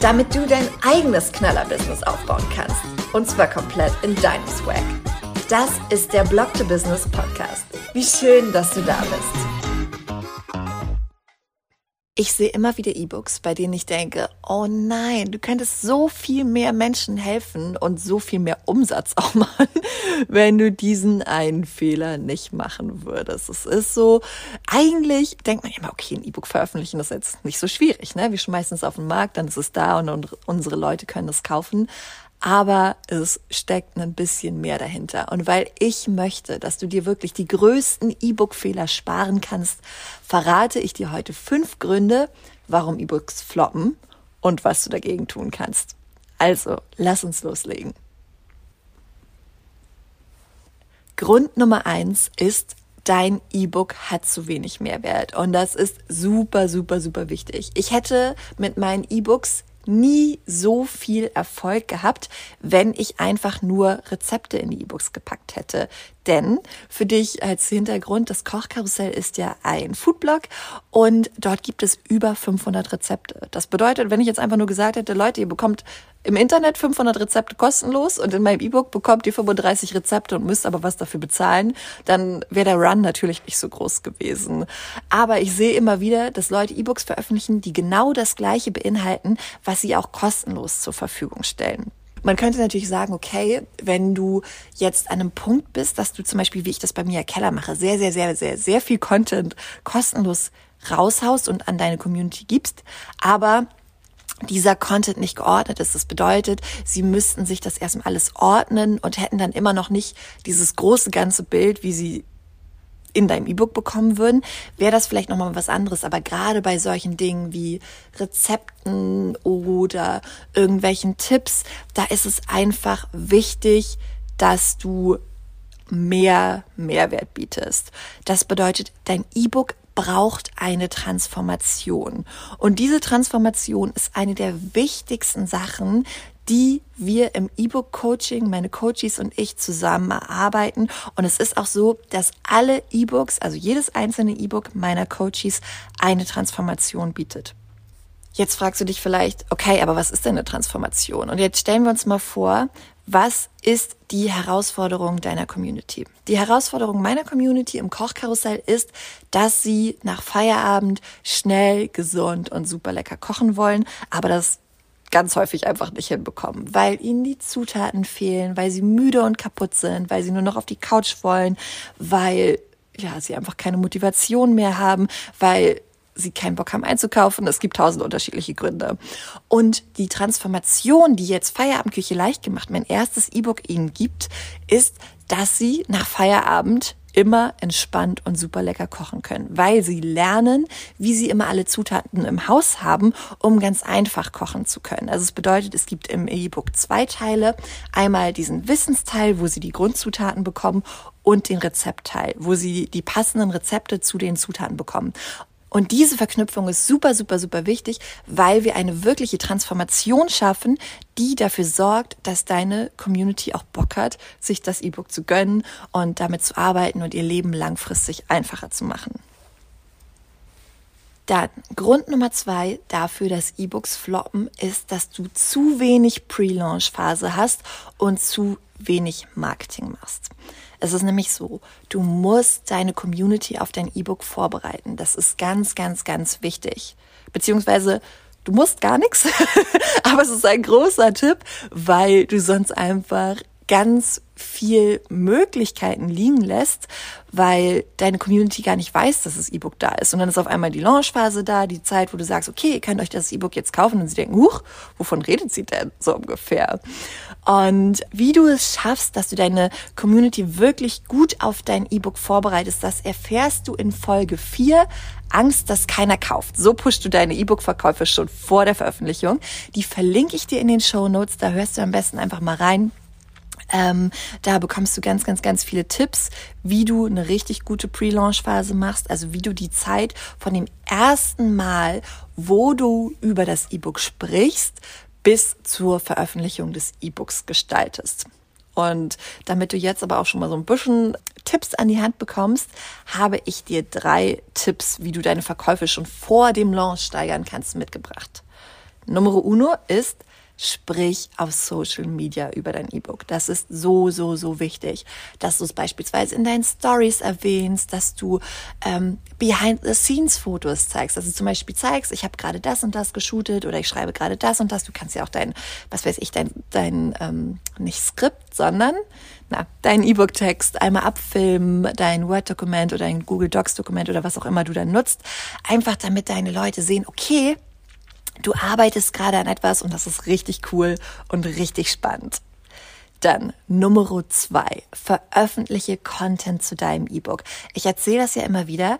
damit du dein eigenes Knaller-Business aufbauen kannst. Und zwar komplett in deinem Swag. Das ist der Blog to Business Podcast. Wie schön, dass du da bist. Ich sehe immer wieder E-Books, bei denen ich denke, oh nein, du könntest so viel mehr Menschen helfen und so viel mehr Umsatz auch machen, wenn du diesen einen Fehler nicht machen würdest. Es ist so, eigentlich denkt man immer, okay, ein E-Book veröffentlichen ist jetzt nicht so schwierig, ne? Wir schmeißen es auf den Markt, dann ist es da und unsere Leute können es kaufen aber es steckt ein bisschen mehr dahinter. Und weil ich möchte, dass du dir wirklich die größten E-Book-Fehler sparen kannst, verrate ich dir heute fünf Gründe, warum E-Books floppen und was du dagegen tun kannst. Also, lass uns loslegen. Grund Nummer eins ist, dein E-Book hat zu wenig Mehrwert. Und das ist super, super, super wichtig. Ich hätte mit meinen E-Books nie so viel Erfolg gehabt, wenn ich einfach nur Rezepte in die E-Books gepackt hätte. Denn für dich als Hintergrund, das Kochkarussell ist ja ein Foodblog und dort gibt es über 500 Rezepte. Das bedeutet, wenn ich jetzt einfach nur gesagt hätte, Leute, ihr bekommt im Internet 500 Rezepte kostenlos und in meinem E-Book bekommt ihr 35 Rezepte und müsst aber was dafür bezahlen, dann wäre der Run natürlich nicht so groß gewesen. Aber ich sehe immer wieder, dass Leute E-Books veröffentlichen, die genau das Gleiche beinhalten, was sie auch kostenlos zur Verfügung stellen. Man könnte natürlich sagen, okay, wenn du jetzt an einem Punkt bist, dass du zum Beispiel, wie ich das bei Mia Keller mache, sehr, sehr, sehr, sehr, sehr viel Content kostenlos raushaust und an deine Community gibst, aber dieser Content nicht geordnet ist. Das bedeutet, sie müssten sich das erstmal alles ordnen und hätten dann immer noch nicht dieses große ganze Bild, wie sie in deinem E-Book bekommen würden, wäre das vielleicht nochmal was anderes. Aber gerade bei solchen Dingen wie Rezepten oder irgendwelchen Tipps, da ist es einfach wichtig, dass du mehr Mehrwert bietest. Das bedeutet, dein E-Book braucht eine Transformation. Und diese Transformation ist eine der wichtigsten Sachen, die wir im E-Book-Coaching, meine Coaches und ich zusammen erarbeiten. Und es ist auch so, dass alle E-Books, also jedes einzelne E-Book meiner Coaches, eine Transformation bietet. Jetzt fragst du dich vielleicht, okay, aber was ist denn eine Transformation? Und jetzt stellen wir uns mal vor, was ist die Herausforderung deiner Community? Die Herausforderung meiner Community im Kochkarussell ist, dass sie nach Feierabend schnell, gesund und super lecker kochen wollen, aber das ganz häufig einfach nicht hinbekommen, weil ihnen die Zutaten fehlen, weil sie müde und kaputt sind, weil sie nur noch auf die Couch wollen, weil ja, sie einfach keine Motivation mehr haben, weil sie keinen Bock haben einzukaufen. Es gibt tausend unterschiedliche Gründe. Und die Transformation, die jetzt Feierabendküche leicht gemacht, mein erstes E-Book ihnen gibt, ist, dass sie nach Feierabend immer entspannt und super lecker kochen können, weil sie lernen, wie sie immer alle Zutaten im Haus haben, um ganz einfach kochen zu können. Also es bedeutet, es gibt im E-Book zwei Teile. Einmal diesen Wissensteil, wo sie die Grundzutaten bekommen und den Rezeptteil, wo sie die passenden Rezepte zu den Zutaten bekommen. Und diese Verknüpfung ist super, super, super wichtig, weil wir eine wirkliche Transformation schaffen, die dafür sorgt, dass deine Community auch Bock hat, sich das E-Book zu gönnen und damit zu arbeiten und ihr Leben langfristig einfacher zu machen. Dann Grund Nummer zwei dafür, dass E-Books floppen, ist, dass du zu wenig Pre-Launch-Phase hast und zu wenig Marketing machst. Es ist nämlich so, du musst deine Community auf dein E-Book vorbereiten. Das ist ganz, ganz, ganz wichtig. Beziehungsweise du musst gar nichts, aber es ist ein großer Tipp, weil du sonst einfach ganz viel Möglichkeiten liegen lässt, weil deine Community gar nicht weiß, dass das E-Book da ist. Und dann ist auf einmal die Launchphase da, die Zeit, wo du sagst, okay, ihr könnt euch das E-Book jetzt kaufen und sie denken, huch, wovon redet sie denn so ungefähr? Und wie du es schaffst, dass du deine Community wirklich gut auf dein E-Book vorbereitest, das erfährst du in Folge 4. Angst, dass keiner kauft. So pushst du deine E-Book-Verkäufe schon vor der Veröffentlichung. Die verlinke ich dir in den Show Notes. Da hörst du am besten einfach mal rein. Ähm, da bekommst du ganz, ganz, ganz viele Tipps, wie du eine richtig gute Pre-Launch-Phase machst, also wie du die Zeit von dem ersten Mal, wo du über das E-Book sprichst, bis zur Veröffentlichung des E-Books gestaltest. Und damit du jetzt aber auch schon mal so ein bisschen Tipps an die Hand bekommst, habe ich dir drei Tipps, wie du deine Verkäufe schon vor dem Launch steigern kannst, mitgebracht. Nummer uno ist, sprich auf Social Media über dein E-Book. Das ist so, so, so wichtig, dass du es beispielsweise in deinen Stories erwähnst, dass du ähm, Behind-the-Scenes-Fotos zeigst, dass du zum Beispiel zeigst, ich habe gerade das und das geshootet oder ich schreibe gerade das und das. Du kannst ja auch dein, was weiß ich, dein, dein ähm, nicht Skript, sondern na, deinen E-Book-Text einmal abfilmen, dein Word-Dokument oder ein Google Docs-Dokument oder was auch immer du dann nutzt, einfach damit deine Leute sehen, okay, Du arbeitest gerade an etwas und das ist richtig cool und richtig spannend. Dann Nummer zwei, veröffentliche Content zu deinem E-Book. Ich erzähle das ja immer wieder.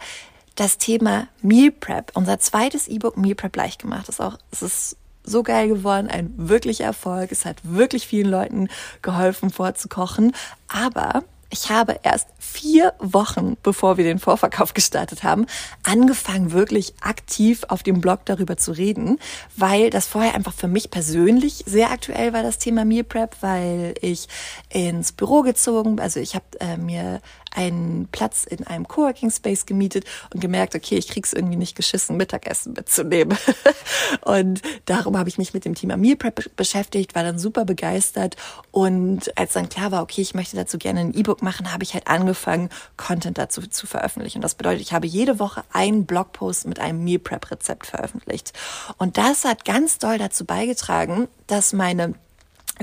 Das Thema Meal Prep, unser zweites E-Book Meal Prep leicht gemacht, ist auch, es ist so geil geworden, ein wirklicher Erfolg. Es hat wirklich vielen Leuten geholfen vorzukochen. Aber ich habe erst vier Wochen, bevor wir den Vorverkauf gestartet haben, angefangen, wirklich aktiv auf dem Blog darüber zu reden, weil das vorher einfach für mich persönlich sehr aktuell war, das Thema Meal Prep, weil ich ins Büro gezogen, also ich habe äh, mir einen Platz in einem Coworking Space gemietet und gemerkt, okay, ich krieg's irgendwie nicht geschissen, Mittagessen mitzunehmen. und darum habe ich mich mit dem Thema Meal Prep beschäftigt, war dann super begeistert und als dann klar war, okay, ich möchte dazu gerne ein E-Book machen, habe ich halt angefangen, Content dazu zu veröffentlichen. Und das bedeutet, ich habe jede Woche einen Blogpost mit einem Meal Prep Rezept veröffentlicht. Und das hat ganz doll dazu beigetragen, dass meine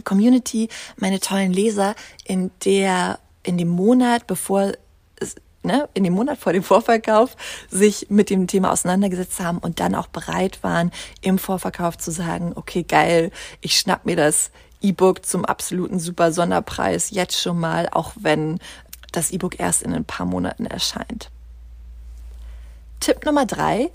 Community, meine tollen Leser in der in dem Monat, bevor Ne, in dem Monat vor dem Vorverkauf sich mit dem Thema auseinandergesetzt haben und dann auch bereit waren, im Vorverkauf zu sagen, okay, geil, ich schnapp mir das E-Book zum absoluten super Sonderpreis jetzt schon mal, auch wenn das E-Book erst in ein paar Monaten erscheint. Tipp Nummer drei,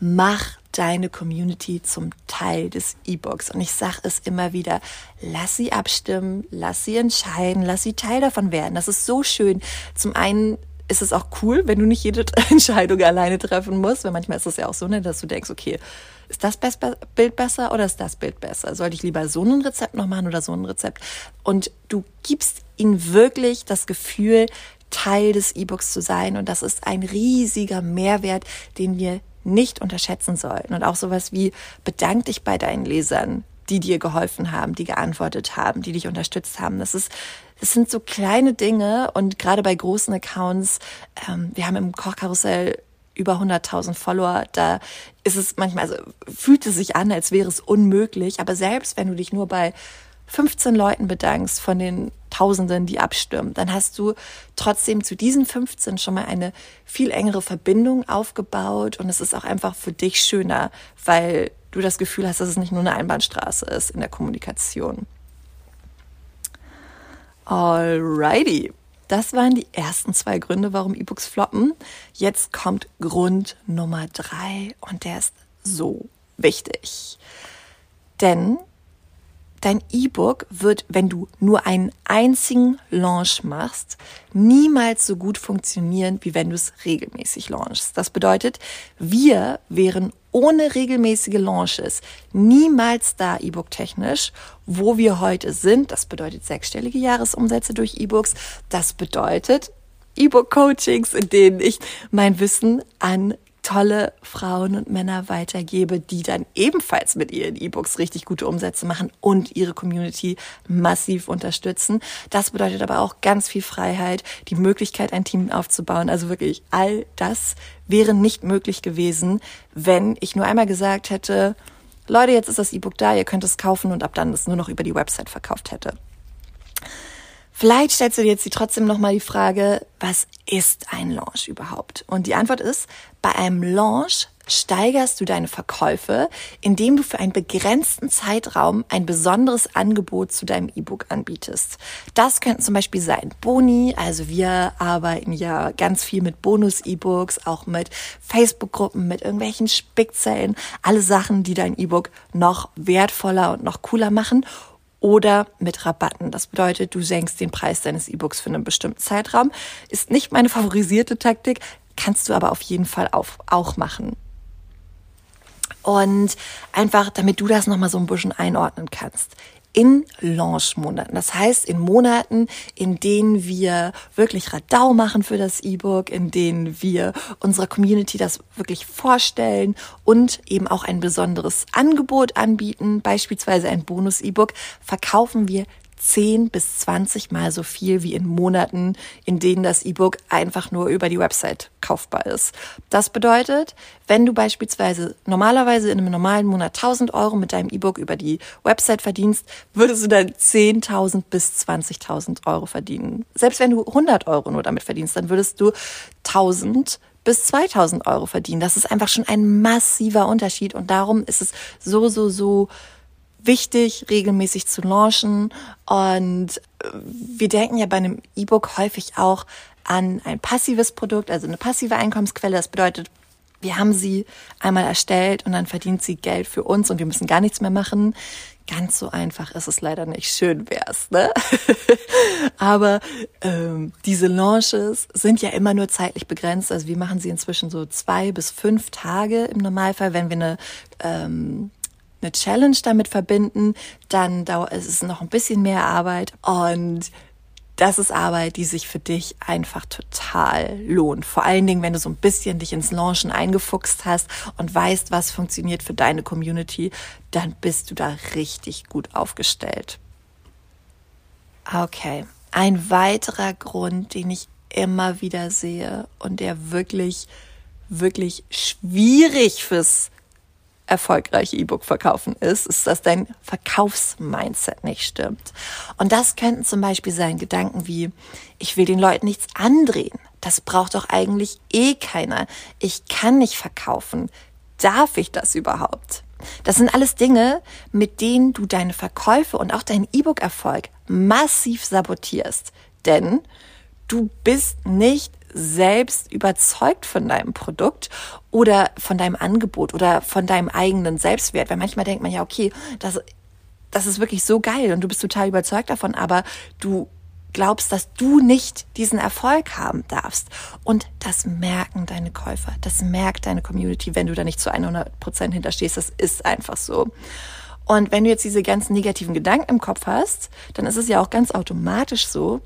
mach deine Community zum Teil des E-Books. Und ich sage es immer wieder, lass sie abstimmen, lass sie entscheiden, lass sie Teil davon werden. Das ist so schön. Zum einen ist es auch cool, wenn du nicht jede Entscheidung alleine treffen musst, weil manchmal ist es ja auch so, ne, dass du denkst, okay, ist das Bild besser oder ist das Bild besser? Sollte ich lieber so ein Rezept noch machen oder so ein Rezept? Und du gibst ihnen wirklich das Gefühl, Teil des E-Books zu sein. Und das ist ein riesiger Mehrwert, den wir nicht unterschätzen sollten. Und auch sowas wie bedank dich bei deinen Lesern, die dir geholfen haben, die geantwortet haben, die dich unterstützt haben. Das ist, das sind so kleine Dinge und gerade bei großen Accounts, ähm, wir haben im Kochkarussell über 100.000 Follower, da ist es manchmal, also fühlt es sich an, als wäre es unmöglich. Aber selbst wenn du dich nur bei 15 Leuten bedankst von den Tausenden, die abstimmen, dann hast du trotzdem zu diesen 15 schon mal eine viel engere Verbindung aufgebaut und es ist auch einfach für dich schöner, weil du das Gefühl hast, dass es nicht nur eine Einbahnstraße ist in der Kommunikation. Alrighty. Das waren die ersten zwei Gründe, warum E-Books floppen. Jetzt kommt Grund Nummer drei und der ist so wichtig. Denn dein E-Book wird, wenn du nur einen einzigen Launch machst, niemals so gut funktionieren, wie wenn du es regelmäßig launchst. Das bedeutet, wir wären ohne regelmäßige Launches niemals da E-Book technisch, wo wir heute sind. Das bedeutet sechsstellige Jahresumsätze durch E-Books. Das bedeutet E-Book-Coachings, in denen ich mein Wissen an tolle Frauen und Männer weitergebe, die dann ebenfalls mit ihren E-Books richtig gute Umsätze machen und ihre Community massiv unterstützen. Das bedeutet aber auch ganz viel Freiheit, die Möglichkeit, ein Team aufzubauen. Also wirklich all das wäre nicht möglich gewesen, wenn ich nur einmal gesagt hätte, Leute, jetzt ist das E-Book da, ihr könnt es kaufen und ab dann es nur noch über die Website verkauft hätte. Vielleicht stellst du dir jetzt trotzdem nochmal die Frage, was ist ein Launch überhaupt? Und die Antwort ist, bei einem Launch steigerst du deine Verkäufe, indem du für einen begrenzten Zeitraum ein besonderes Angebot zu deinem E-Book anbietest. Das könnten zum Beispiel sein Boni, also wir arbeiten ja ganz viel mit Bonus-E-Books, auch mit Facebook-Gruppen, mit irgendwelchen Spickzellen, alle Sachen, die dein E-Book noch wertvoller und noch cooler machen oder mit Rabatten. Das bedeutet, du senkst den Preis deines E-Books für einen bestimmten Zeitraum. Ist nicht meine favorisierte Taktik, kannst du aber auf jeden Fall auch machen. Und einfach, damit du das nochmal so ein bisschen einordnen kannst in Launch-Monaten. Das heißt, in Monaten, in denen wir wirklich Radau machen für das E-Book, in denen wir unserer Community das wirklich vorstellen und eben auch ein besonderes Angebot anbieten, beispielsweise ein Bonus-E-Book, verkaufen wir 10 bis 20 Mal so viel wie in Monaten, in denen das E-Book einfach nur über die Website kaufbar ist. Das bedeutet, wenn du beispielsweise normalerweise in einem normalen Monat 1000 Euro mit deinem E-Book über die Website verdienst, würdest du dann 10.000 bis 20.000 Euro verdienen. Selbst wenn du 100 Euro nur damit verdienst, dann würdest du 1000 bis 2000 Euro verdienen. Das ist einfach schon ein massiver Unterschied und darum ist es so, so, so wichtig, regelmäßig zu launchen. Und äh, wir denken ja bei einem E-Book häufig auch an ein passives Produkt, also eine passive Einkommensquelle. Das bedeutet, wir haben sie einmal erstellt und dann verdient sie Geld für uns und wir müssen gar nichts mehr machen. Ganz so einfach ist es leider nicht. Schön wär's, ne? Aber ähm, diese Launches sind ja immer nur zeitlich begrenzt. Also wir machen sie inzwischen so zwei bis fünf Tage im Normalfall, wenn wir eine ähm, eine Challenge damit verbinden, dann dauert es noch ein bisschen mehr Arbeit und das ist Arbeit, die sich für dich einfach total lohnt. Vor allen Dingen, wenn du so ein bisschen dich ins Launchen eingefuchst hast und weißt, was funktioniert für deine Community, dann bist du da richtig gut aufgestellt. Okay. Ein weiterer Grund, den ich immer wieder sehe und der wirklich, wirklich schwierig fürs erfolgreiche E-Book verkaufen ist, ist, dass dein Verkaufsmindset nicht stimmt. Und das könnten zum Beispiel sein Gedanken wie, ich will den Leuten nichts andrehen. Das braucht doch eigentlich eh keiner. Ich kann nicht verkaufen. Darf ich das überhaupt? Das sind alles Dinge, mit denen du deine Verkäufe und auch deinen E-Book-Erfolg massiv sabotierst. Denn du bist nicht selbst überzeugt von deinem Produkt oder von deinem Angebot oder von deinem eigenen Selbstwert. Weil manchmal denkt man ja, okay, das, das ist wirklich so geil und du bist total überzeugt davon, aber du glaubst, dass du nicht diesen Erfolg haben darfst. Und das merken deine Käufer, das merkt deine Community, wenn du da nicht zu 100 Prozent hinterstehst. Das ist einfach so. Und wenn du jetzt diese ganzen negativen Gedanken im Kopf hast, dann ist es ja auch ganz automatisch so,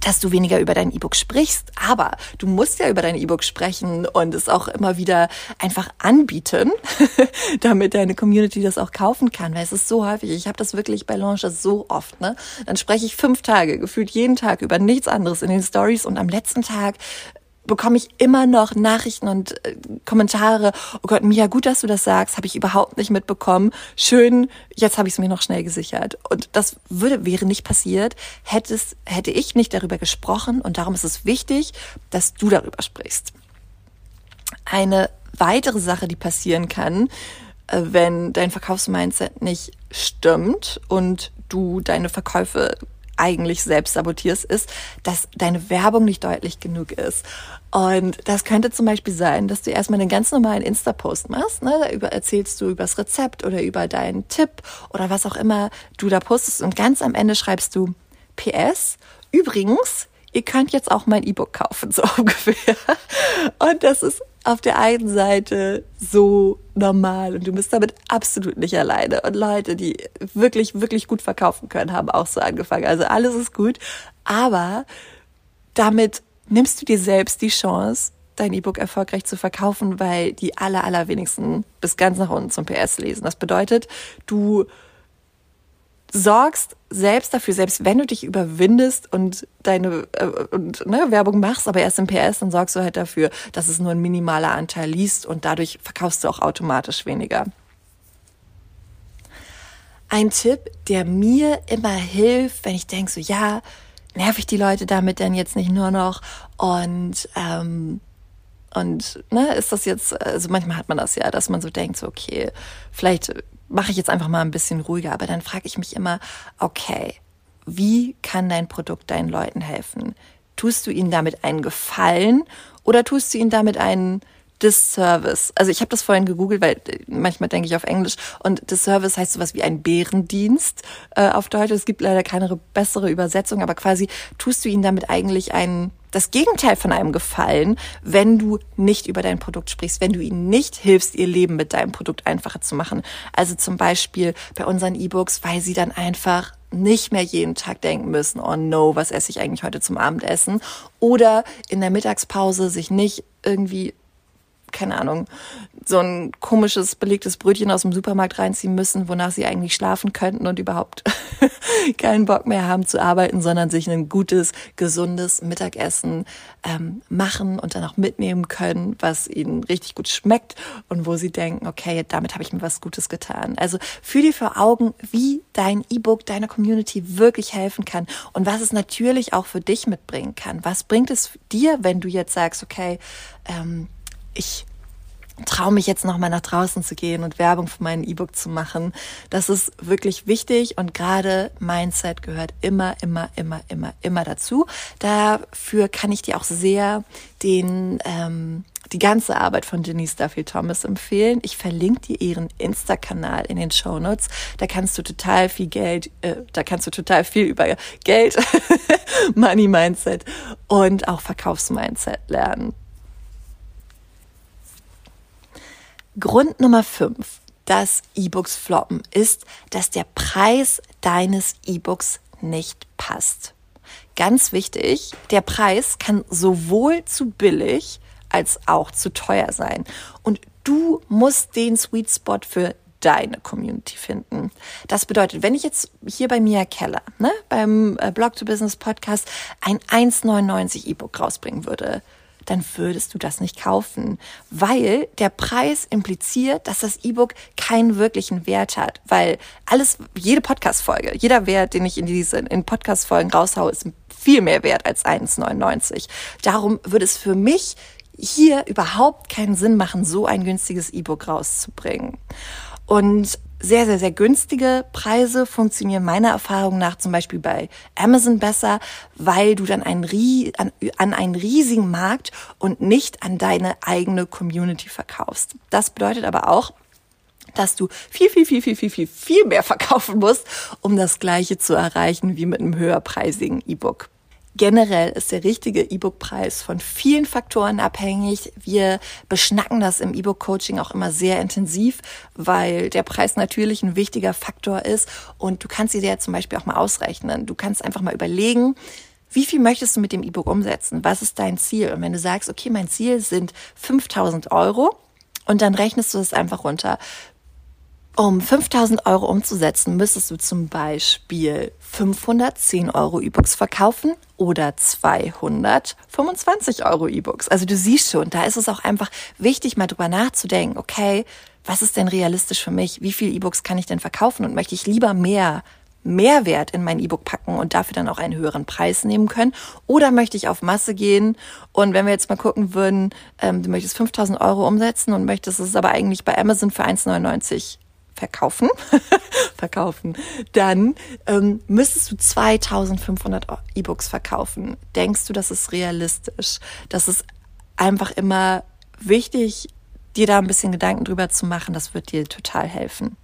dass du weniger über dein E-Book sprichst, aber du musst ja über dein E-Book sprechen und es auch immer wieder einfach anbieten, damit deine Community das auch kaufen kann, weil es ist so häufig. Ich habe das wirklich bei Launches so oft, ne? Dann spreche ich fünf Tage, gefühlt jeden Tag über nichts anderes in den Stories und am letzten Tag bekomme ich immer noch Nachrichten und äh, Kommentare. Oh Gott, Mia, gut, dass du das sagst, habe ich überhaupt nicht mitbekommen. Schön, jetzt habe ich es mir noch schnell gesichert. Und das würde wäre nicht passiert, hättest hätte ich nicht darüber gesprochen und darum ist es wichtig, dass du darüber sprichst. Eine weitere Sache, die passieren kann, äh, wenn dein Verkaufsmindset nicht stimmt und du deine Verkäufe eigentlich selbst sabotierst, ist, dass deine Werbung nicht deutlich genug ist. Und das könnte zum Beispiel sein, dass du erstmal einen ganz normalen Insta-Post machst. Ne? Da über, erzählst du über das Rezept oder über deinen Tipp oder was auch immer du da postest. Und ganz am Ende schreibst du PS. Übrigens, ihr könnt jetzt auch mein E-Book kaufen, so ungefähr. Und das ist auf der einen Seite so normal und du bist damit absolut nicht alleine. Und Leute, die wirklich, wirklich gut verkaufen können, haben auch so angefangen. Also alles ist gut. Aber damit nimmst du dir selbst die Chance, dein E-Book erfolgreich zu verkaufen, weil die aller, allerwenigsten bis ganz nach unten zum PS lesen. Das bedeutet, du sorgst selbst dafür, selbst wenn du dich überwindest und deine äh, und, ne, Werbung machst, aber erst im PS, dann sorgst du halt dafür, dass es nur ein minimaler Anteil liest und dadurch verkaufst du auch automatisch weniger. Ein Tipp, der mir immer hilft, wenn ich denke so, ja, nerv ich die Leute damit denn jetzt nicht nur noch und ähm, und ne, ist das jetzt, also manchmal hat man das ja, dass man so denkt, so okay, vielleicht mache ich jetzt einfach mal ein bisschen ruhiger, aber dann frage ich mich immer, okay, wie kann dein Produkt deinen Leuten helfen? Tust du ihnen damit einen Gefallen oder tust du ihnen damit einen Disservice. Also ich habe das vorhin gegoogelt, weil äh, manchmal denke ich auf Englisch und Disservice heißt sowas wie ein Bärendienst äh, auf Deutsch. Es gibt leider keine bessere Übersetzung, aber quasi tust du ihnen damit eigentlich einen das Gegenteil von einem Gefallen, wenn du nicht über dein Produkt sprichst, wenn du ihnen nicht hilfst, ihr Leben mit deinem Produkt einfacher zu machen. Also zum Beispiel bei unseren E-Books, weil sie dann einfach nicht mehr jeden Tag denken müssen, oh no, was esse ich eigentlich heute zum Abendessen? Oder in der Mittagspause sich nicht irgendwie keine Ahnung, so ein komisches belegtes Brötchen aus dem Supermarkt reinziehen müssen, wonach sie eigentlich schlafen könnten und überhaupt keinen Bock mehr haben zu arbeiten, sondern sich ein gutes, gesundes Mittagessen ähm, machen und dann auch mitnehmen können, was ihnen richtig gut schmeckt und wo sie denken, okay, damit habe ich mir was Gutes getan. Also fühl dir vor Augen, wie dein E-Book deiner Community wirklich helfen kann und was es natürlich auch für dich mitbringen kann. Was bringt es dir, wenn du jetzt sagst, okay, ähm, ich traue mich jetzt noch mal nach draußen zu gehen und Werbung für meinen E-Book zu machen. Das ist wirklich wichtig und gerade Mindset gehört immer, immer, immer, immer, immer dazu. Dafür kann ich dir auch sehr den ähm, die ganze Arbeit von Denise Duffy Thomas empfehlen. Ich verlinke dir ihren Insta-Kanal in den Show Notes. Da kannst du total viel Geld, äh, da kannst du total viel über Geld, Money Mindset und auch Verkaufsmindset lernen. Grund Nummer 5, dass E-Books floppen, ist, dass der Preis deines E-Books nicht passt. Ganz wichtig, der Preis kann sowohl zu billig als auch zu teuer sein. Und du musst den Sweet Spot für deine Community finden. Das bedeutet, wenn ich jetzt hier bei Mia Keller, ne, beim äh, Blog to Business Podcast ein 1,99 E-Book rausbringen würde, dann würdest du das nicht kaufen, weil der Preis impliziert, dass das E-Book keinen wirklichen Wert hat, weil alles, jede Podcast-Folge, jeder Wert, den ich in diesen in Podcast-Folgen raushaue, ist viel mehr wert als 1,99. Darum würde es für mich hier überhaupt keinen Sinn machen, so ein günstiges E-Book rauszubringen. Und sehr, sehr, sehr günstige Preise funktionieren meiner Erfahrung nach zum Beispiel bei Amazon besser, weil du dann einen, an, an einen riesigen Markt und nicht an deine eigene Community verkaufst. Das bedeutet aber auch, dass du viel, viel, viel, viel, viel, viel, viel mehr verkaufen musst, um das Gleiche zu erreichen wie mit einem höherpreisigen E-Book. Generell ist der richtige E-Book-Preis von vielen Faktoren abhängig. Wir beschnacken das im E-Book-Coaching auch immer sehr intensiv, weil der Preis natürlich ein wichtiger Faktor ist und du kannst dir ja zum Beispiel auch mal ausrechnen. Du kannst einfach mal überlegen, wie viel möchtest du mit dem E-Book umsetzen? Was ist dein Ziel? Und wenn du sagst, okay, mein Ziel sind 5000 Euro, und dann rechnest du das einfach runter. Um 5000 Euro umzusetzen, müsstest du zum Beispiel 510 Euro E-Books verkaufen oder 225 Euro E-Books. Also du siehst schon, da ist es auch einfach wichtig, mal drüber nachzudenken, okay, was ist denn realistisch für mich? Wie viel E-Books kann ich denn verkaufen? Und möchte ich lieber mehr Mehrwert in mein E-Book packen und dafür dann auch einen höheren Preis nehmen können? Oder möchte ich auf Masse gehen? Und wenn wir jetzt mal gucken würden, ähm, du möchtest 5000 Euro umsetzen und möchtest es aber eigentlich bei Amazon für 1,99 verkaufen, verkaufen, dann ähm, müsstest du 2500 E-Books verkaufen. Denkst du, das ist realistisch? Das ist einfach immer wichtig, dir da ein bisschen Gedanken drüber zu machen. Das wird dir total helfen.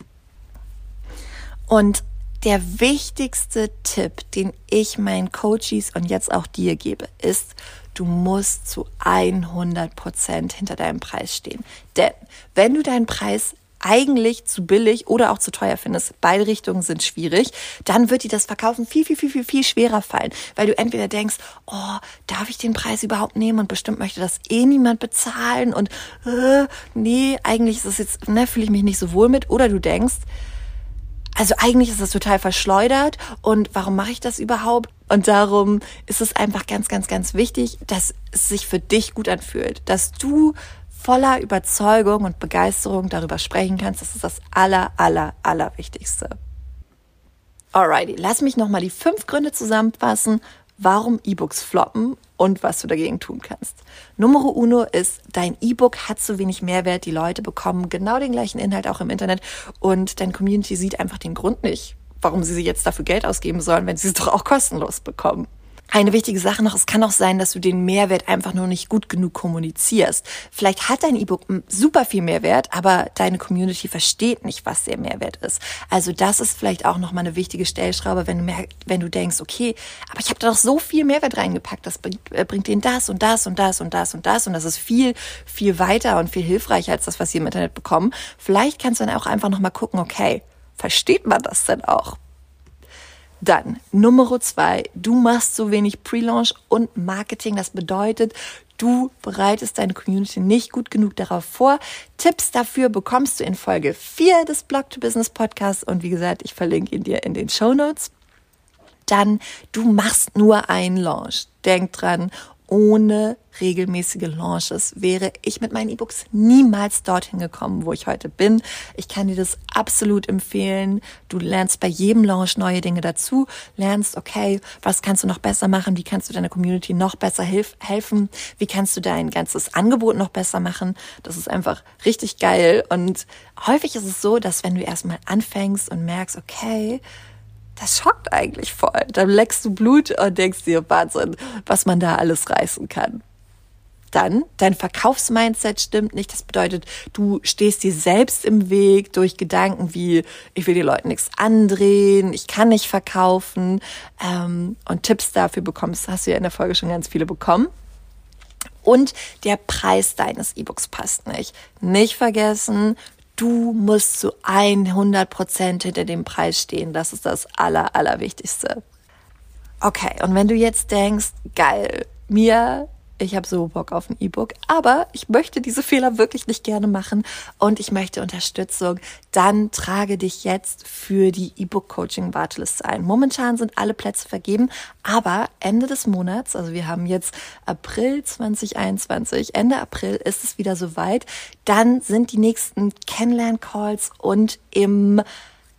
Und der wichtigste Tipp, den ich meinen Coaches und jetzt auch dir gebe, ist, du musst zu 100 Prozent hinter deinem Preis stehen. Denn wenn du deinen Preis eigentlich zu billig oder auch zu teuer findest, beide Richtungen sind schwierig, dann wird dir das Verkaufen viel, viel, viel, viel, viel schwerer fallen, weil du entweder denkst, oh, darf ich den Preis überhaupt nehmen? Und bestimmt möchte das eh niemand bezahlen. Und äh, nee, eigentlich ist es jetzt, ne, fühle ich mich nicht so wohl mit, oder du denkst, also eigentlich ist das total verschleudert. Und warum mache ich das überhaupt? Und darum ist es einfach ganz, ganz, ganz wichtig, dass es sich für dich gut anfühlt, dass du voller Überzeugung und Begeisterung darüber sprechen kannst. Das ist das aller, aller, aller. Alrighty, lass mich nochmal die fünf Gründe zusammenfassen, warum E-Books floppen und was du dagegen tun kannst. Numero uno ist, dein E-Book hat zu wenig Mehrwert. Die Leute bekommen genau den gleichen Inhalt auch im Internet und dein Community sieht einfach den Grund nicht, warum sie jetzt dafür Geld ausgeben sollen, wenn sie es doch auch kostenlos bekommen. Eine wichtige Sache noch, es kann auch sein, dass du den Mehrwert einfach nur nicht gut genug kommunizierst. Vielleicht hat dein E-Book super viel Mehrwert, aber deine Community versteht nicht, was der Mehrwert ist. Also das ist vielleicht auch nochmal eine wichtige Stellschraube, wenn du, merkst, wenn du denkst, okay, aber ich habe da doch so viel Mehrwert reingepackt, das bringt, äh, bringt denen das und das und das und das und das und das ist viel, viel weiter und viel hilfreicher als das, was sie im Internet bekommen. Vielleicht kannst du dann auch einfach nochmal gucken, okay, versteht man das denn auch? Dann Nummer zwei, du machst so wenig Pre-Launch und Marketing. Das bedeutet, du bereitest deine Community nicht gut genug darauf vor. Tipps dafür bekommst du in Folge 4 des Blog to Business Podcasts und wie gesagt, ich verlinke ihn dir in den Show Notes. Dann, du machst nur einen Launch. Denk dran ohne regelmäßige Launches wäre ich mit meinen E-Books niemals dorthin gekommen, wo ich heute bin. Ich kann dir das absolut empfehlen. Du lernst bei jedem Launch neue Dinge dazu, lernst, okay, was kannst du noch besser machen? Wie kannst du deiner Community noch besser helfen? Wie kannst du dein ganzes Angebot noch besser machen? Das ist einfach richtig geil. Und häufig ist es so, dass wenn du erstmal anfängst und merkst, okay, das schockt eigentlich voll. Dann leckst du Blut und denkst dir, Wahnsinn, was man da alles reißen kann. Dann, dein Verkaufsmindset stimmt nicht. Das bedeutet, du stehst dir selbst im Weg durch Gedanken wie, ich will die Leute nichts andrehen, ich kann nicht verkaufen. Ähm, und Tipps dafür bekommst, hast du ja in der Folge schon ganz viele bekommen. Und der Preis deines E-Books passt nicht. Nicht vergessen, du musst zu 100 Prozent hinter dem Preis stehen. Das ist das Aller, Allerwichtigste. Okay, und wenn du jetzt denkst, geil, mir ich habe so Bock auf ein E-Book, aber ich möchte diese Fehler wirklich nicht gerne machen und ich möchte Unterstützung, dann trage dich jetzt für die E-Book-Coaching-Warteliste ein. Momentan sind alle Plätze vergeben, aber Ende des Monats, also wir haben jetzt April 2021, Ende April ist es wieder soweit, dann sind die nächsten Kennenlern-Calls und im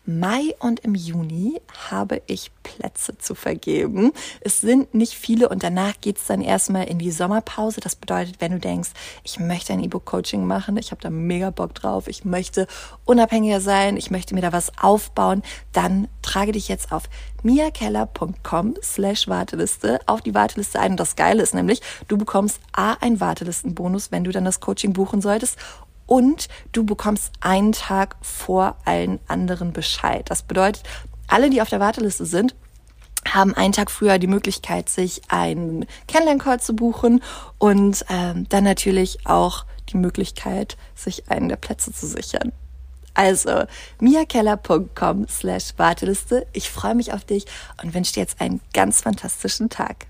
Mai und im Juni habe ich Plätze zu vergeben. Es sind nicht viele und danach geht es dann erstmal in die Sommerpause. Das bedeutet, wenn du denkst, ich möchte ein E-Book-Coaching machen, ich habe da mega Bock drauf, ich möchte unabhängiger sein, ich möchte mir da was aufbauen, dann trage dich jetzt auf miakeller.com slash Warteliste auf die Warteliste ein. Und das Geile ist nämlich, du bekommst A, einen Wartelistenbonus, wenn du dann das Coaching buchen solltest und du bekommst einen Tag vor allen anderen Bescheid. Das bedeutet, alle, die auf der Warteliste sind, haben einen Tag früher die Möglichkeit, sich einen Kennenlern-Call zu buchen und ähm, dann natürlich auch die Möglichkeit, sich einen der Plätze zu sichern. Also miakeller.com slash Warteliste. Ich freue mich auf dich und wünsche dir jetzt einen ganz fantastischen Tag.